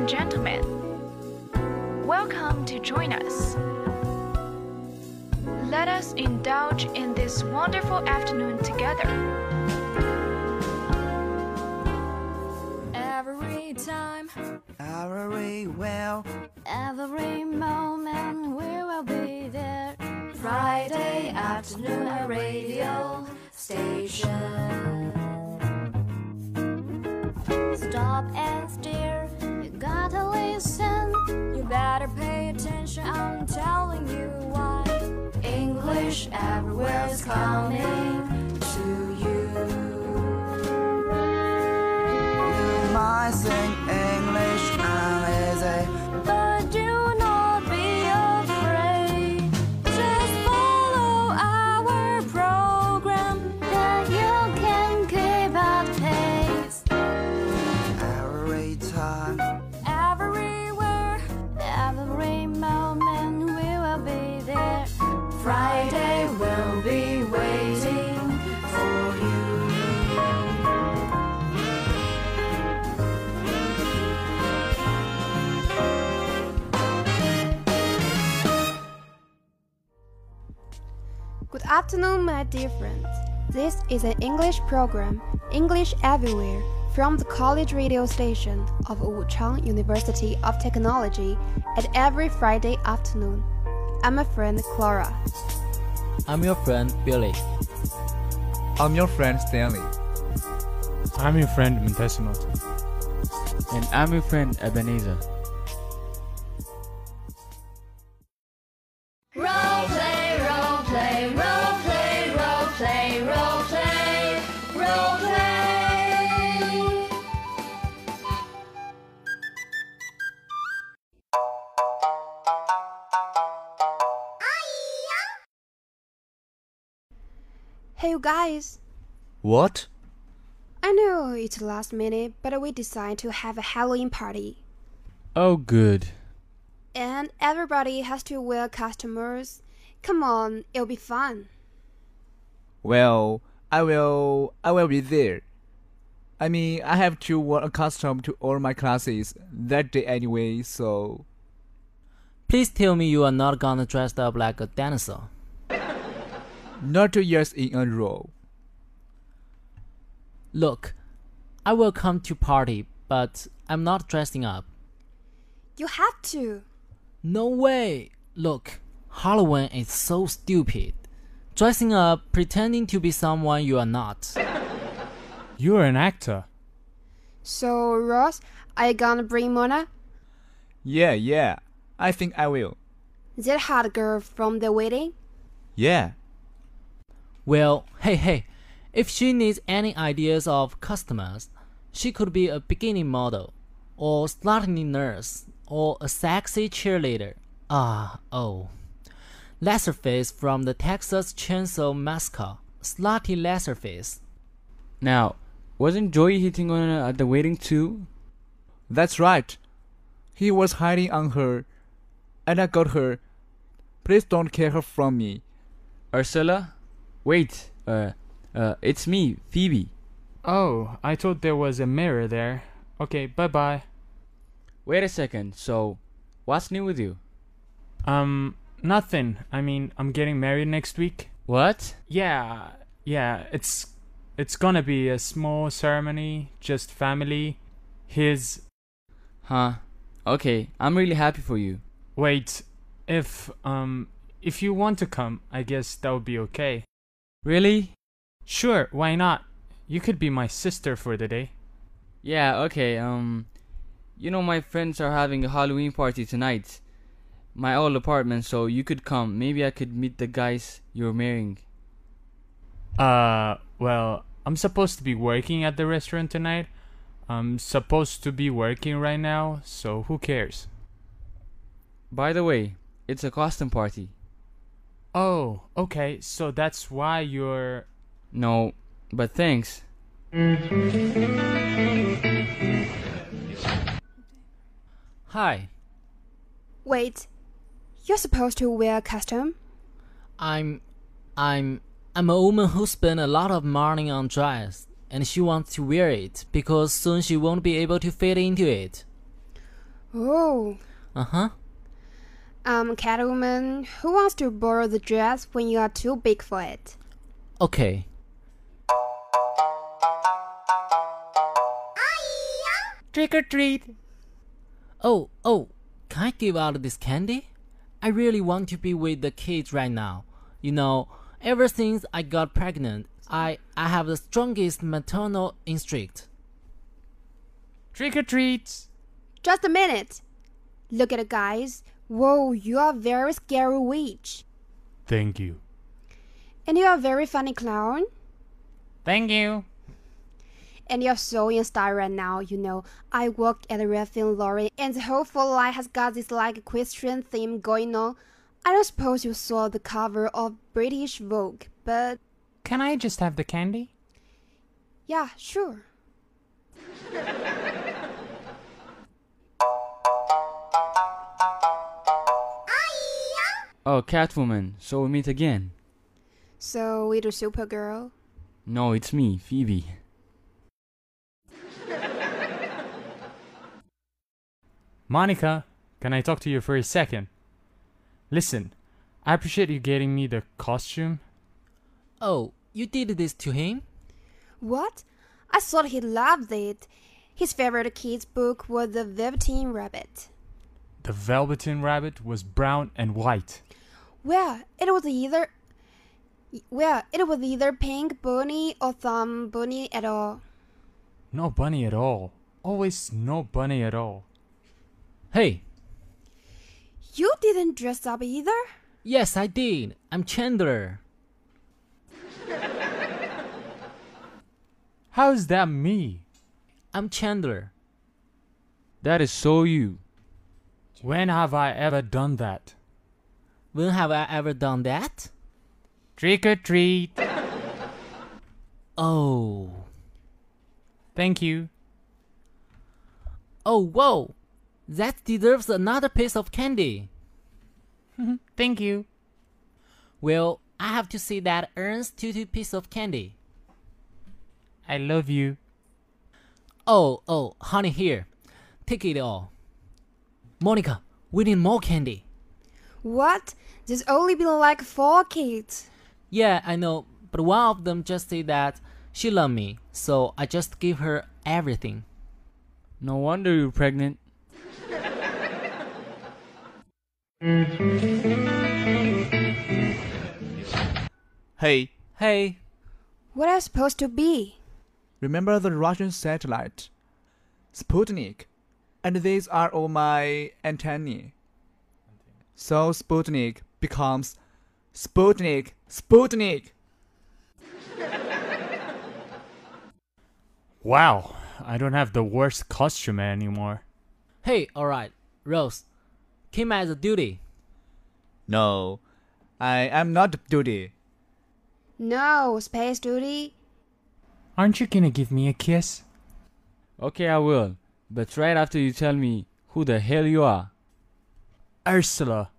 and gentlemen, welcome to join us. Let us indulge in this wonderful afternoon together. Every time, Very well. every moment, we will be there. Friday afternoon at radio station. Stop and stare, you gotta listen. You better pay attention, I'm telling you why. English everywhere is coming to you. You might sing afternoon, my dear friends. This is an English program, English Everywhere, from the college radio station of Wuchang University of Technology at every Friday afternoon. I'm a friend Clara. I'm your friend Billy. I'm your friend Stanley. I'm your friend Montesino. And I'm your friend Ebenezer. Guys. What? I know it's last minute, but we decided to have a Halloween party. Oh, good. And everybody has to wear costumes. Come on, it'll be fun. Well, I will. I will be there. I mean, I have to wear a costume to all my classes that day anyway, so. Please tell me you are not gonna dress up like a dinosaur. Not two years in a row. Look, I will come to party, but I'm not dressing up. You have to. No way! Look, Halloween is so stupid. Dressing up, pretending to be someone you are not. You're an actor. So, Ross, are you gonna bring Mona? Yeah, yeah. I think I will. That hot girl from the wedding? Yeah. Well, hey, hey, if she needs any ideas of customers, she could be a beginning model, or slutty nurse, or a sexy cheerleader. Ah, oh. Leatherface from the Texas Chainsaw Massacre, slutty Leatherface. Now, wasn't Joey hitting on her at the wedding too? That's right. He was hiding on her, and I got her. Please don't care her from me. Ursula? Wait, uh, uh, it's me, Phoebe. Oh, I thought there was a mirror there. Okay, bye bye. Wait a second, so, what's new with you? Um, nothing. I mean, I'm getting married next week. What? Yeah, yeah, it's it's gonna be a small ceremony, just family. His Huh. Okay, I'm really happy for you. wait, if um if you want to come, I guess that would be okay. Really? Sure, why not? You could be my sister for the day. Yeah, okay, um, you know my friends are having a Halloween party tonight. My old apartment, so you could come. Maybe I could meet the guys you're marrying. Uh, well, I'm supposed to be working at the restaurant tonight. I'm supposed to be working right now, so who cares? By the way, it's a costume party. Oh, okay, so that's why you're. No, but thanks. Hi, Wait, you're supposed to wear a costume? I'm, I'm, I'm a woman who spent a lot of money on dress, and she wants to wear it because soon she won't be able to fit into it. Oh. Uh huh. Um, Catwoman, who wants to borrow the dress when you are too big for it? Okay. Trick or treat. Oh, oh, can I give out this candy? I really want to be with the kids right now. You know, ever since I got pregnant, I, I have the strongest maternal instinct. Trick or treats. Just a minute. Look at it, guys. Whoa, you are a very scary witch. Thank you. And you are a very funny clown. Thank you. And you're so in style right now, you know. I work at Ralph Lauren and the whole full line has got this like equestrian theme going on. I don't suppose you saw the cover of British Vogue, but Can I just have the candy? yeah, sure. Catwoman, so we meet again. So we do Supergirl. No, it's me, Phoebe. Monica, can I talk to you for a second? Listen, I appreciate you getting me the costume. Oh, you did this to him? What? I thought he loved it. His favorite kids' book was The Velveteen Rabbit. The Velveteen Rabbit was brown and white. Well, it was either well, it was either pink bunny or some bunny at all. No bunny at all. Always no bunny at all. Hey, You didn't dress up either? yes, I did. I'm Chandler. How's that me? I'm Chandler. That is so you. When have I ever done that? When have I ever done that? Trick or treat. Oh. Thank you. Oh, whoa. That deserves another piece of candy. Thank you. Well, I have to say that earns two two piece of candy. I love you. Oh, oh, honey, here. Take it all. Monica, we need more candy. What? There's only been like four kids. Yeah, I know, but one of them just said that she loved me, so I just gave her everything. No wonder you're pregnant. Hey, Hey, What am I supposed to be? remember the Russian satellite? Sputnik. And these are all my antennae. So Sputnik becomes Spudnik, Sputnik. Wow, I don't have the worst costume anymore. hey, alright, Ross, came as a duty. No, I am not duty. No, Space Duty. Aren't you gonna give me a kiss? Okay, I will. But right after you tell me who the hell you are. Ursula.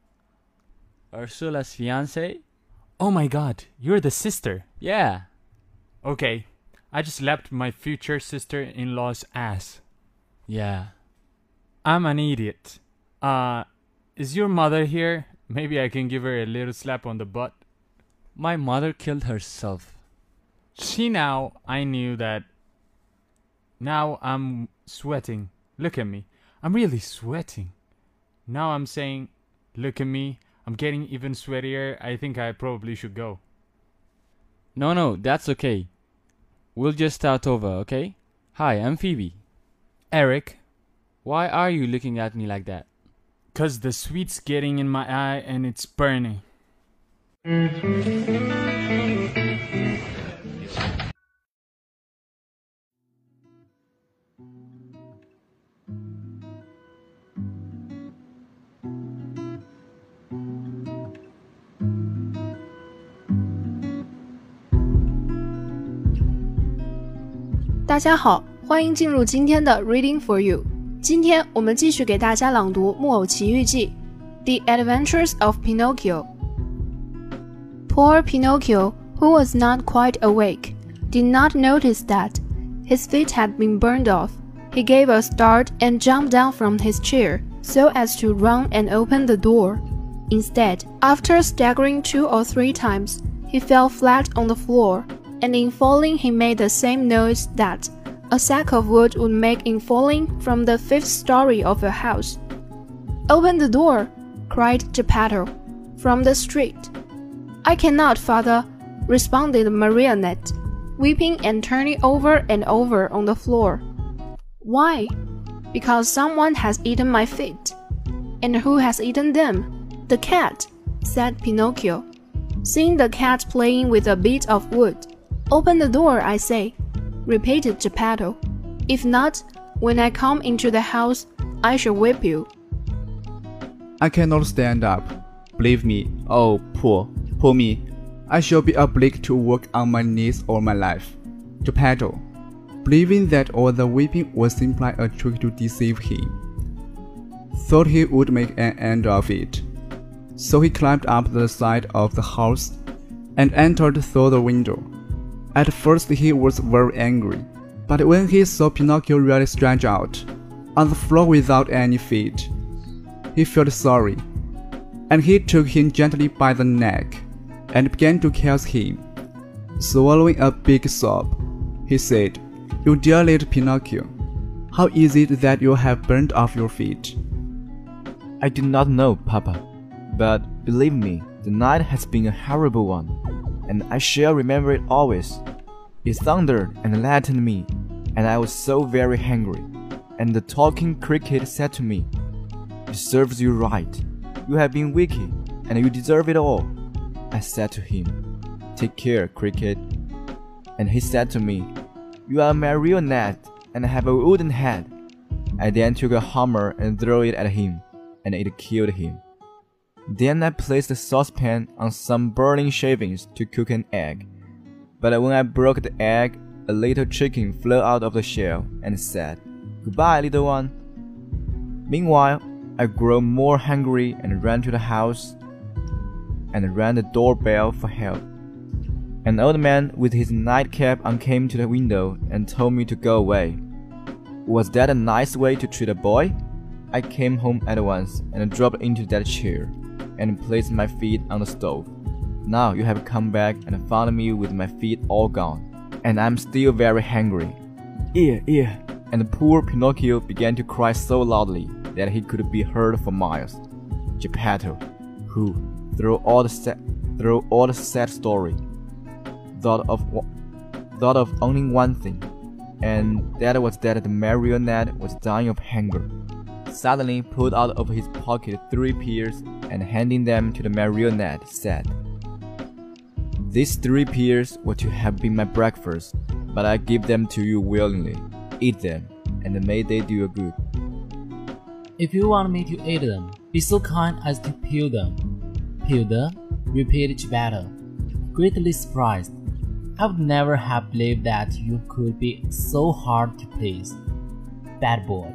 Ursula's fiance? Oh my god, you're the sister. Yeah. Okay, I just slapped my future sister in law's ass. Yeah. I'm an idiot. Uh, is your mother here? Maybe I can give her a little slap on the butt. My mother killed herself. See now, I knew that. Now I'm sweating. Look at me. I'm really sweating. Now I'm saying, look at me. I'm getting even sweatier. I think I probably should go. No, no, that's okay. We'll just start over, okay? Hi, I'm Phoebe. Eric, Why are you looking at me like that? cause the sweet's getting in my eye and it's burning. “大家好，欢迎进入今天的 Reading for You。今天我们继续给大家朗读《木偶奇遇记》（The Adventures of Pinocchio）。Poor Pinocchio, who was not quite awake, did not notice that his feet had been burned off. he gave a start and jumped down from his chair so as to run and open the door. Instead, after staggering two or three times, he fell flat on the floor, and in falling, he made the same noise that a sack of wood would make in falling from the fifth story of a house. Open the door, cried Geppetto from the street. I cannot, father, responded Marionette, weeping and turning over and over on the floor. Why? Because someone has eaten my feet. And who has eaten them? The cat, said Pinocchio, seeing the cat playing with a bit of wood. Open the door, I say, repeated Geppetto. If not, when I come into the house, I shall whip you. I cannot stand up. Believe me, oh poor, poor me. I shall be obliged to work on my knees all my life. Geppetto, believing that all the weeping was simply a trick to deceive him, thought he would make an end of it. So he climbed up the side of the house and entered through the window. At first he was very angry, but when he saw Pinocchio really stretched out on the floor without any feet, he felt sorry, and he took him gently by the neck and began to kiss him. Swallowing a big sob, he said, You dear little Pinocchio, how is it that you have burned off your feet? I do not know, Papa, but believe me, the night has been a horrible one, and I shall remember it always. It thundered and lightened me, and I was so very hungry. And the talking cricket said to me, It serves you right. You have been wicked, and you deserve it all. I said to him, Take care, cricket. And he said to me, You are a marionette and I have a wooden head. I then took a hammer and threw it at him, and it killed him. Then I placed the saucepan on some burning shavings to cook an egg. But when I broke the egg, a little chicken flew out of the shell and said, Goodbye, little one. Meanwhile, I grew more hungry and ran to the house and rang the doorbell for help. An old man with his nightcap on came to the window and told me to go away. Was that a nice way to treat a boy? I came home at once and dropped into that chair and placed my feet on the stove. Now you have come back and found me with my feet all gone, and I'm still very hungry. Ear, ear. And poor Pinocchio began to cry so loudly that he could be heard for miles. Geppetto, who, through all the sad, through all the sad story, thought of thought of only one thing, and that was that the marionette was dying of hunger. Suddenly pulled out of his pocket three pears and handing them to the marionette, said, These three pears were to have been my breakfast, but I give them to you willingly. Eat them, and may they do you good. If you want me to eat them, be so kind as to peel them. Peel them? repeated Geppetto, greatly surprised. I would never have believed that you could be so hard to please. Bad boy.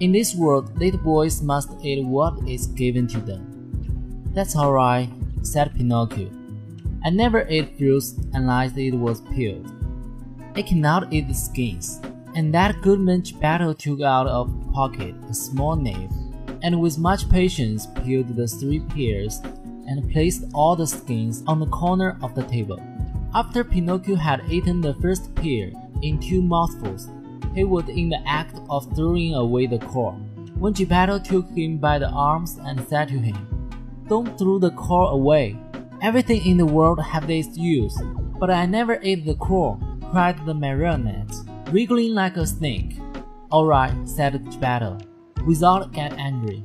In this world, little boys must eat what is given to them. That's alright, said Pinocchio. I never ate fruits unless it was peeled. I cannot eat the skins. And that good goodman Geppetto took out of pocket a small knife, and with much patience peeled the three pears and placed all the skins on the corner of the table. After Pinocchio had eaten the first pear in two mouthfuls, he was in the act of throwing away the core, when Geppetto took him by the arms and said to him, Don't throw the core away. Everything in the world has its use. But I never ate the core, cried the marionette, wriggling like a snake. All right, said Geppetto, without getting angry.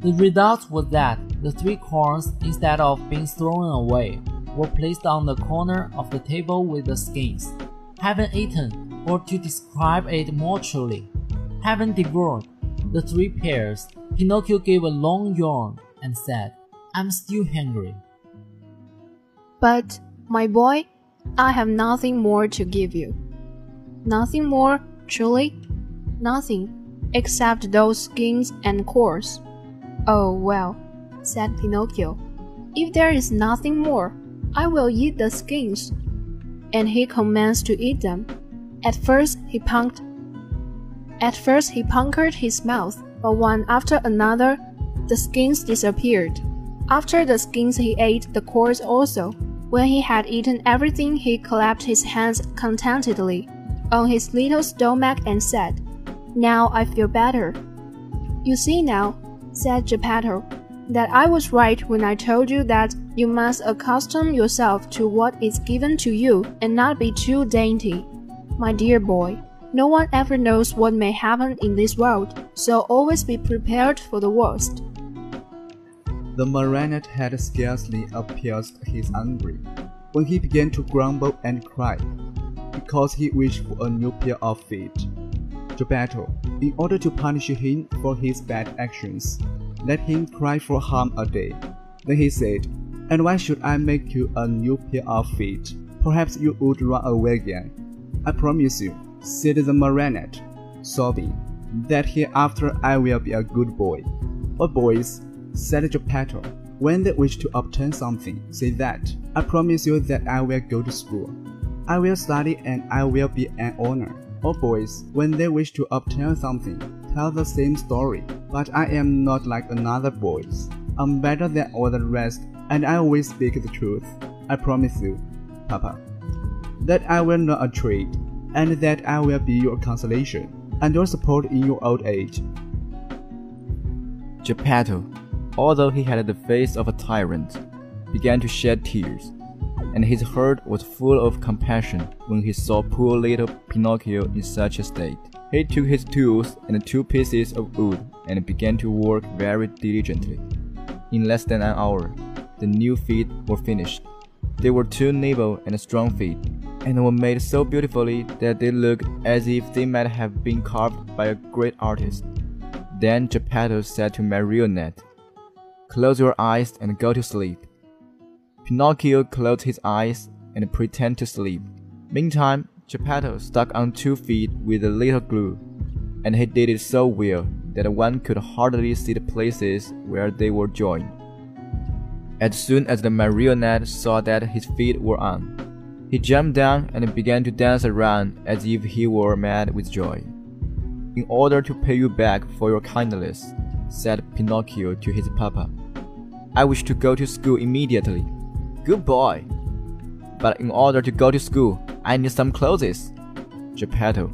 The result was that the three corns, instead of being thrown away, were placed on the corner of the table with the skins. Having eaten, or to describe it more truly, having devoured the three pears, Pinocchio gave a long yawn and said, I'm still hungry. But, my boy, I have nothing more to give you. Nothing more, truly? Nothing, except those skins and cores. Oh, well, said Pinocchio, if there is nothing more, I will eat the skins. And he commenced to eat them. At first he punked. At first, he puckered his mouth, but one after another, the skins disappeared. After the skins, he ate the cores also. When he had eaten everything, he clapped his hands contentedly on his little stomach and said, Now I feel better. You see now, said Geppetto, that I was right when I told you that you must accustom yourself to what is given to you and not be too dainty. My dear boy, no one ever knows what may happen in this world, so always be prepared for the worst. The marionette had scarcely appeased his anger when he began to grumble and cry because he wished for a new pair of feet. Geppetto, in order to punish him for his bad actions, let him cry for harm a day. Then he said, And why should I make you a new pair of feet? Perhaps you would run away again. I promise you, said the marionette, sobbing, that hereafter I will be a good boy. But boys, said Geppetto, when they wish to obtain something, say that. I promise you that I will go to school. I will study and I will be an honor. All boys, when they wish to obtain something, tell the same story. But I am not like another boys. I'm better than all the rest, and I always speak the truth. I promise you, Papa, that I will not trade, and that I will be your consolation and your support in your old age. Geppetto, although he had the face of a tyrant, began to shed tears, and his heart was full of compassion when he saw poor little Pinocchio in such a state. He took his tools and two pieces of wood and began to work very diligently. In less than an hour, the new feet were finished. They were two nimble and strong feet, and were made so beautifully that they looked as if they might have been carved by a great artist. Then Geppetto said to Marionette, Close your eyes and go to sleep. Pinocchio closed his eyes and pretended to sleep. Meantime, Geppetto stuck on two feet with a little glue, and he did it so well that one could hardly see the places where they were joined. As soon as the marionette saw that his feet were on, he jumped down and began to dance around as if he were mad with joy. In order to pay you back for your kindness, said Pinocchio to his papa, I wish to go to school immediately. Good boy. But in order to go to school, I need some clothes. Geppetto,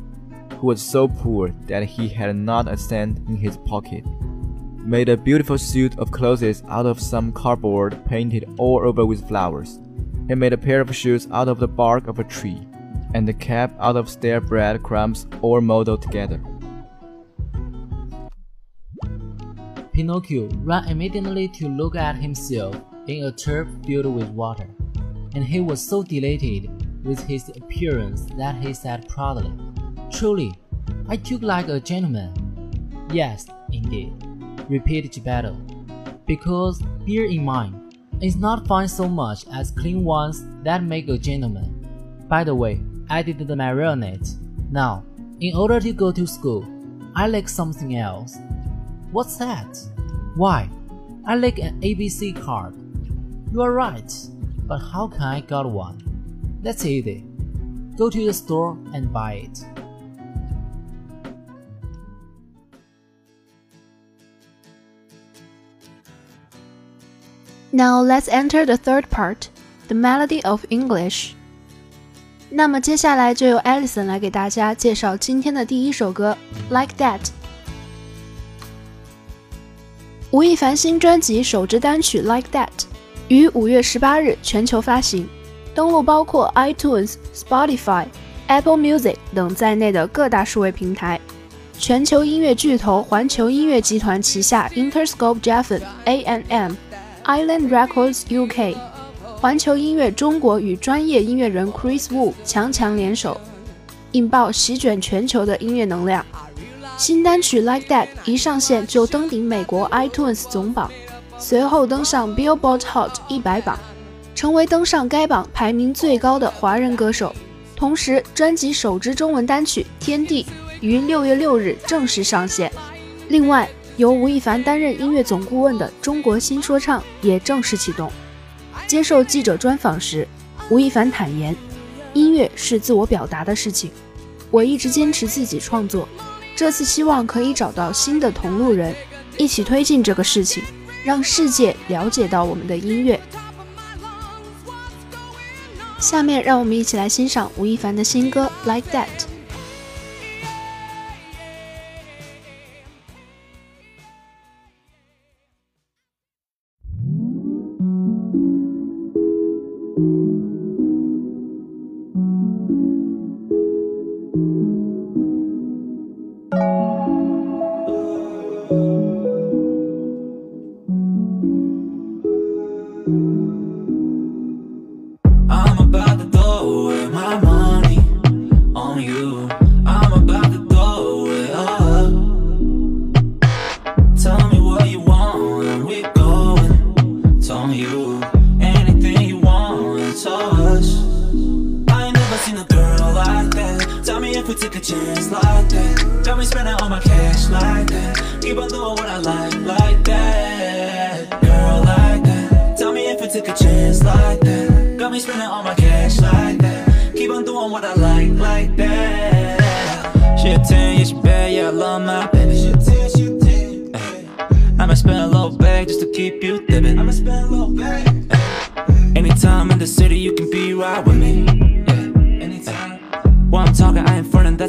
who was so poor that he had not a cent in his pocket, made a beautiful suit of clothes out of some cardboard painted all over with flowers. He made a pair of shoes out of the bark of a tree, and a cap out of stale bread crumbs all molded together. Pinocchio ran immediately to look at himself in a tub filled with water, and he was so delighted with his appearance that he said proudly, Truly, I took like a gentleman. Yes, indeed, repeated Geppetto, because bear in mind, it's not fine so much as clean ones that make a gentleman. By the way, added the marionette, now, in order to go to school, I like something else. What's that? Why, I like an ABC card. You are right, but how can I get one? That's easy. Go to the store and buy it. Now let's enter the third part, the melody of English. 那么接下来就由 Alison 来给大家介绍今天的第一首歌《Like That》。吴亦凡新专辑首支单曲《Like That》于五月十八日全球发行，登录包括 iTunes、Spotify、Apple Music 等在内的各大数位平台。全球音乐巨头环球音乐集团旗下 Interscope Geffen A&M、Island Records UK、环球音乐中国与专业音乐人 Chris Wu 强强联手，引爆席卷全球的音乐能量。新单曲《Like That》一上线就登顶美国 iTunes 总榜，随后登上 Billboard Hot 一百榜，成为登上该榜排名最高的华人歌手。同时，专辑首支中文单曲《天地》于六月六日正式上线。另外，由吴亦凡担任音乐总顾问的中国新说唱也正式启动。接受记者专访时，吴亦凡坦言：“音乐是自我表达的事情，我一直坚持自己创作。”这次希望可以找到新的同路人，一起推进这个事情，让世界了解到我们的音乐。下面让我们一起来欣赏吴亦凡的新歌《Like That》。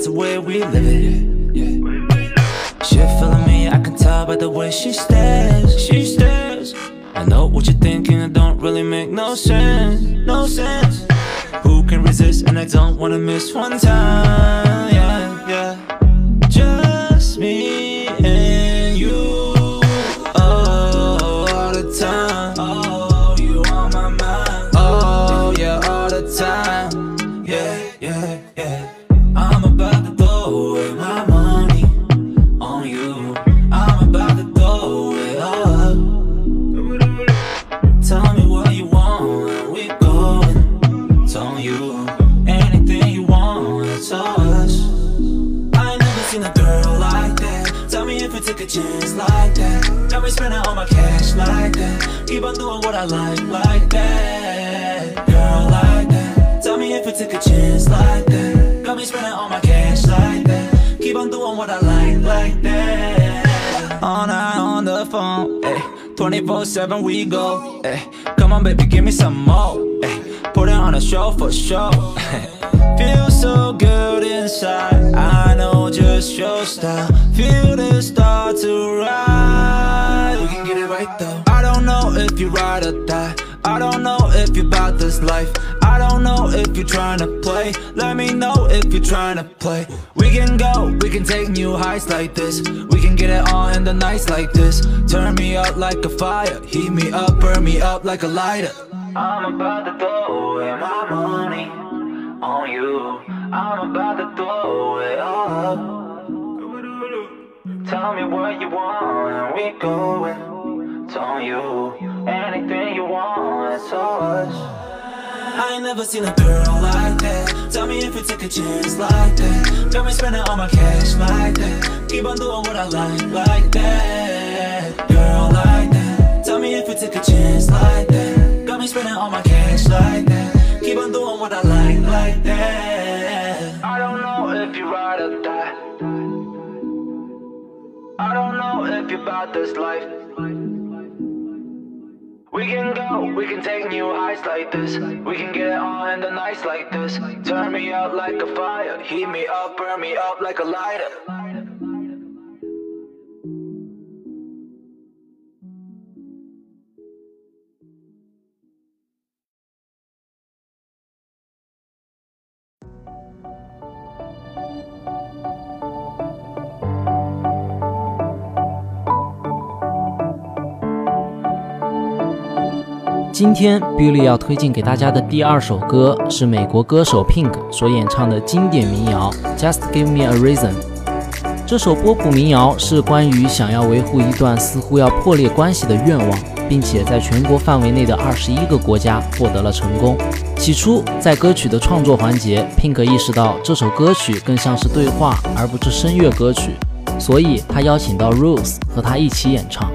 The way we live it. Yeah. She feeling me, I can tell by the way she stares. She stares. I know what you're thinking, it don't really make no sense. No sense. Who can resist? And I don't wanna miss one time. Yeah. 24 7 we go, ayy. Come on, baby, give me some more, ayy. Put it on a show for sure. Eh, feel so good inside. I know just your style. Feel the start to rise. We can get it right though. I don't know if you ride or die. I don't know if you about this life. I don't know if you're trying to play. Let me know if you're trying to play. We can go, we can take new heights like this. Get it on in the nights like this. Turn me up like a fire. Heat me up, burn me up like a lighter. I'm about to throw away my money on you. I'm about to throw it all up. Tell me what you want, and we going. It's on you. Anything you want, it's us. I ain't never seen a girl like that. Tell me if you take a chance like that. Got me spending all my cash like that. Keep on doing what I like, like that. Girl like that. Tell me if you take a chance like that. Got me spending all my cash like that. Keep on doing what I like, like that. I don't know if you ride or die. I don't know if you about this life. We can go, we can take new heights like this. We can get it on in the nights like this. Turn me out like a fire, heat me up, burn me up like a lighter. 今天 Billy 要推荐给大家的第二首歌是美国歌手 Pink 所演唱的经典民谣《Just Give Me a Reason》。这首波普民谣是关于想要维护一段似乎要破裂关系的愿望，并且在全国范围内的二十一个国家获得了成功。起初，在歌曲的创作环节，Pink 意识到这首歌曲更像是对话而不是声乐歌曲，所以他邀请到 Rose 和他一起演唱。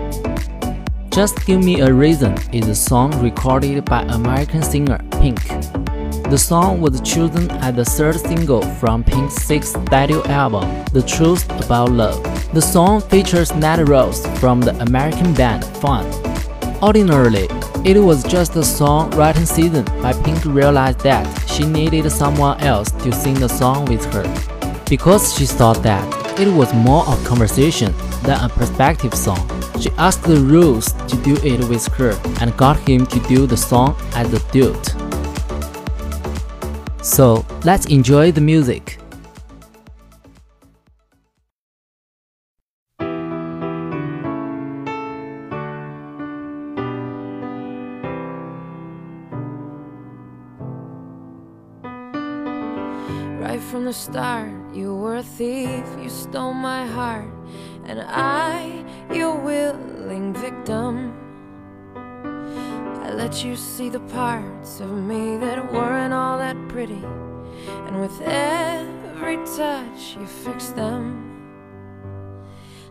Just Give Me a Reason is a song recorded by American singer Pink. The song was chosen as the third single from Pink's sixth studio album, The Truth About Love. The song features Nate Ruess from the American band Fun. Ordinarily, it was just a song writing season, but Pink realized that she needed someone else to sing the song with her. Because she thought that it was more a conversation than a perspective song, she asked the Ruess to do it with her and got him to do the song as a duet. So let's enjoy the music. Right from the start, you were a thief, you stole my heart, and I, your willing victim. I let you see the parts of me that weren't all that pretty, and with every touch, you fixed them.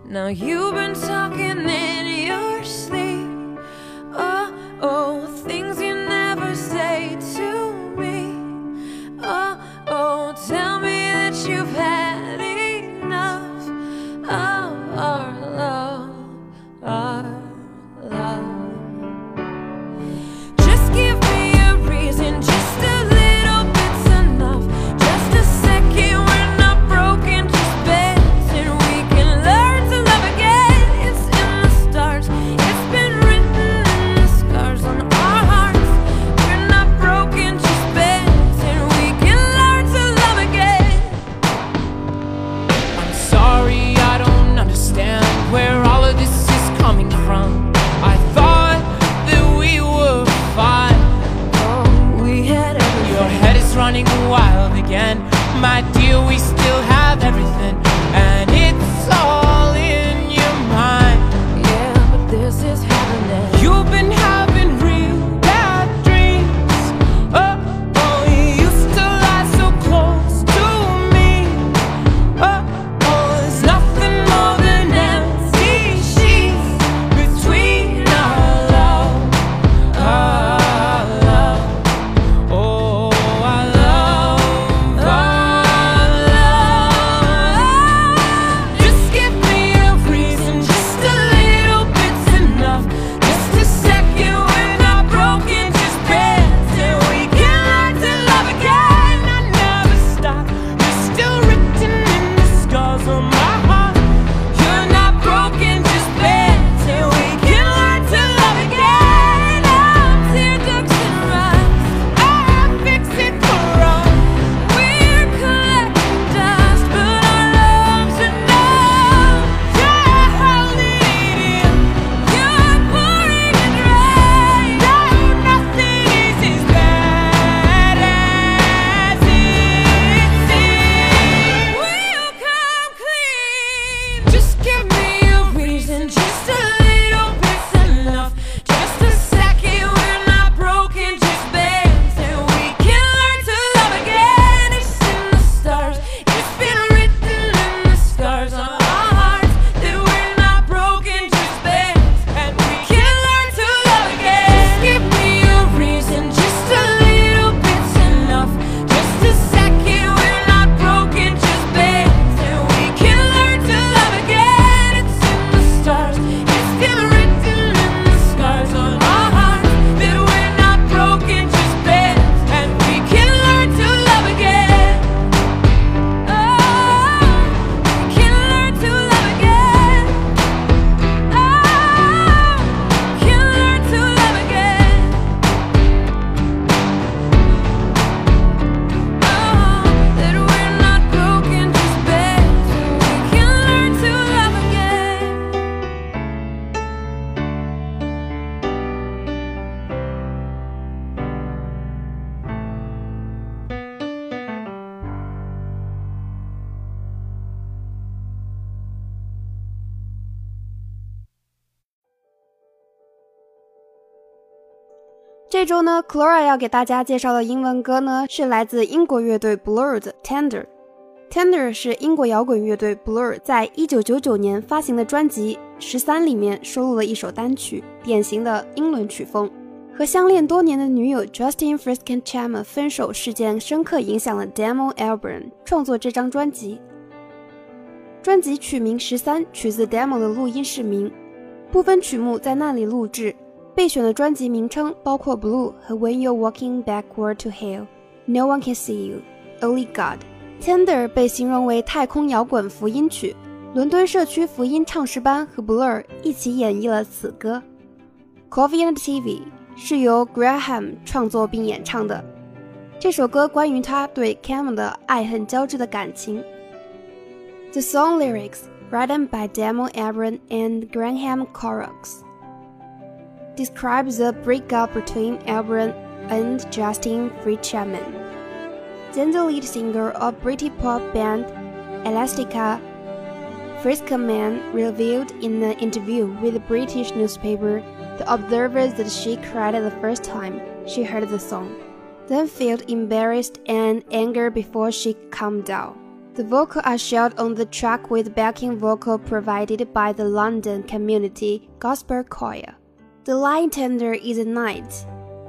Now you've been talking in your sleep. 这周呢，Clara 要给大家介绍的英文歌呢，是来自英国乐队 Blur 的《Tender》。Tender 是英国摇滚乐队 Blur 在一九九九年发行的专辑《十三》里面收录了一首单曲，典型的英伦曲风。和相恋多年的女友 Justin f r i s k e n c h a m 分手事件深刻影响了 Damon Albarn 创作这张专辑。专辑曲名《十三》取自 Damon 的录音室名，部分曲目在那里录制。备选的专辑名称包括《Blue》和《When You're Walking Backward to Hell》、《No One Can See You》、《Only God》。Tender 被形容为太空摇滚福音曲，伦敦社区福音唱诗班和 Blur 一起演绎了此歌。Coffee and TV 是由 Graham 创作并演唱的，这首歌关于他对 Cam 的爱恨交织的感情。The song lyrics written by Damon Albarn and Graham Coxon describes the breakup between Albarn and Justin Frischmann. Then the lead singer of Britpop band Elastica, Frischmann, revealed in an interview with a British newspaper The Observer that she cried the first time she heard the song, then felt embarrassed and anger before she calmed down. The vocals are shared on the track with backing vocal provided by the London community gospel choir. The line tender is a night,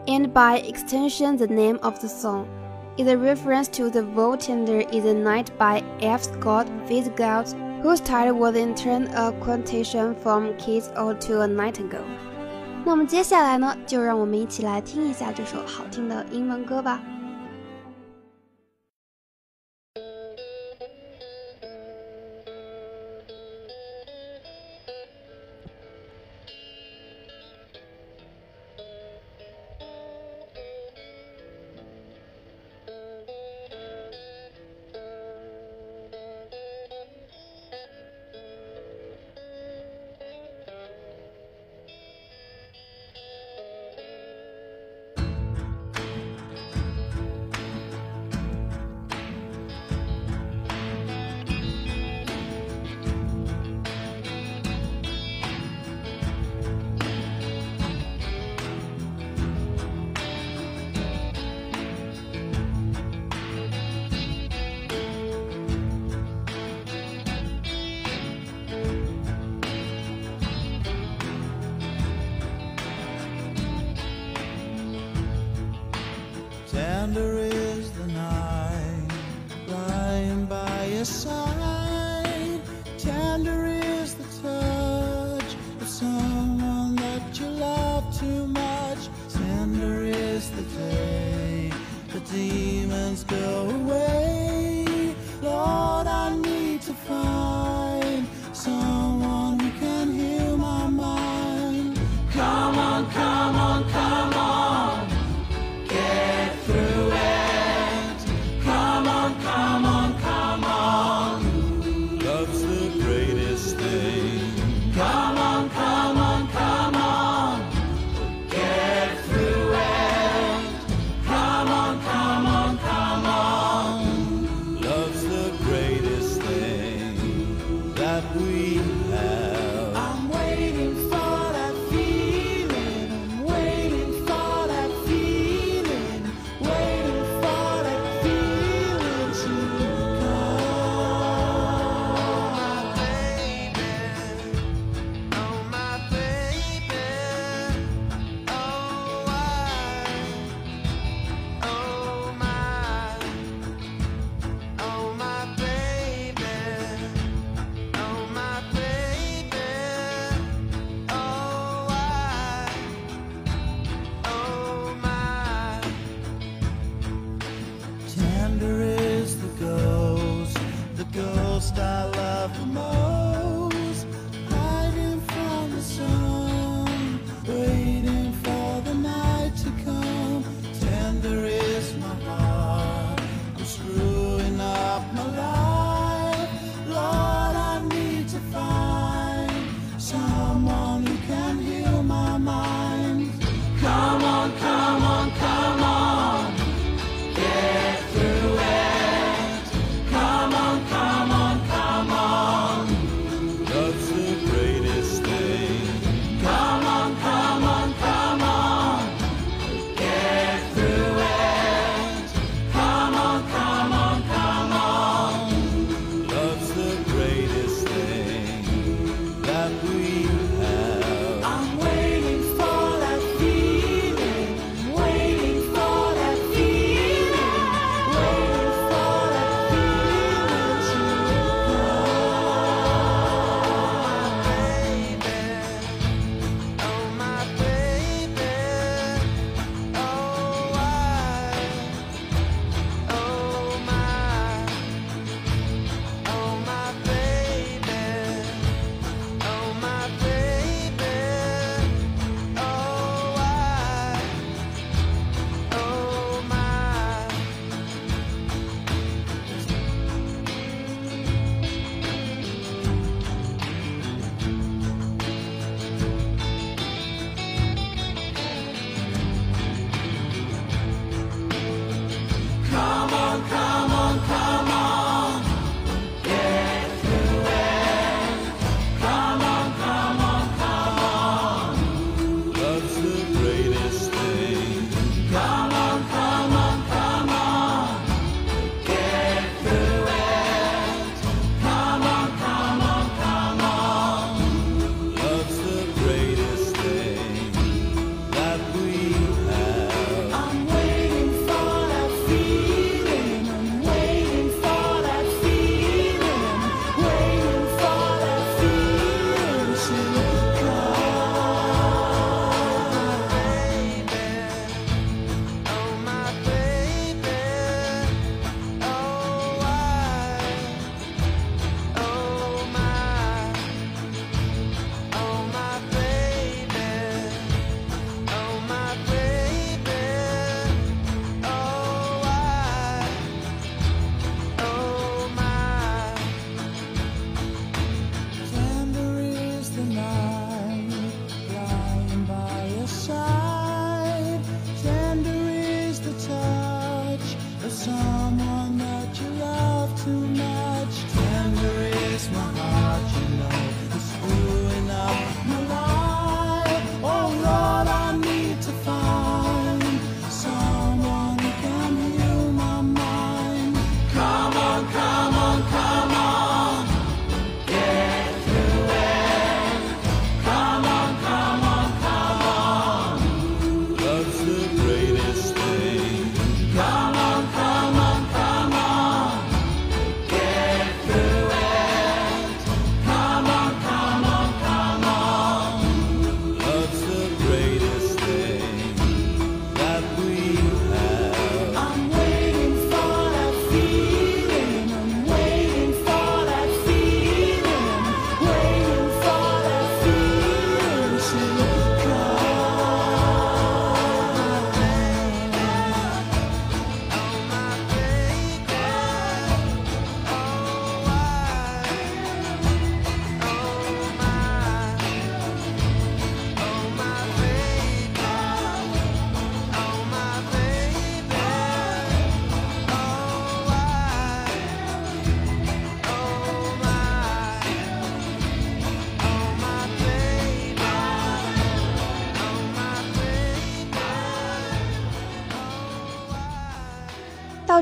and by extension the name of the song, is a reference to the Vol Tender is a Night by F. Scott Fitzgerald, whose title was in turn a quotation from Keats Ode to a Nightingale. 那么接下来呢，就让我们一起来听一下这首好听的英文歌吧。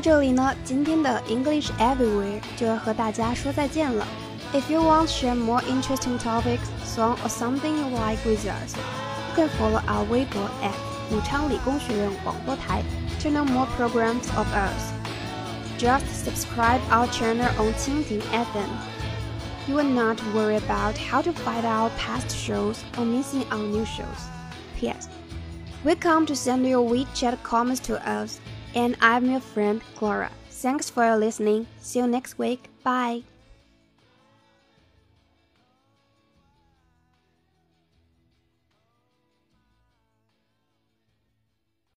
到这里呢，今天的 English Everywhere 就要和大家说再见了。If you want to share more interesting topics, song or something you like with us, you can follow our Weibo at 武昌理工学院广播台 to know more programs of us. Just subscribe our channel on Qingting FM. You will not worry about how to find out past shows or missing our new shows. P.S. Welcome to send your WeChat comments to us, and I'm your friend Clara. Thanks for listening. See you next week. Bye.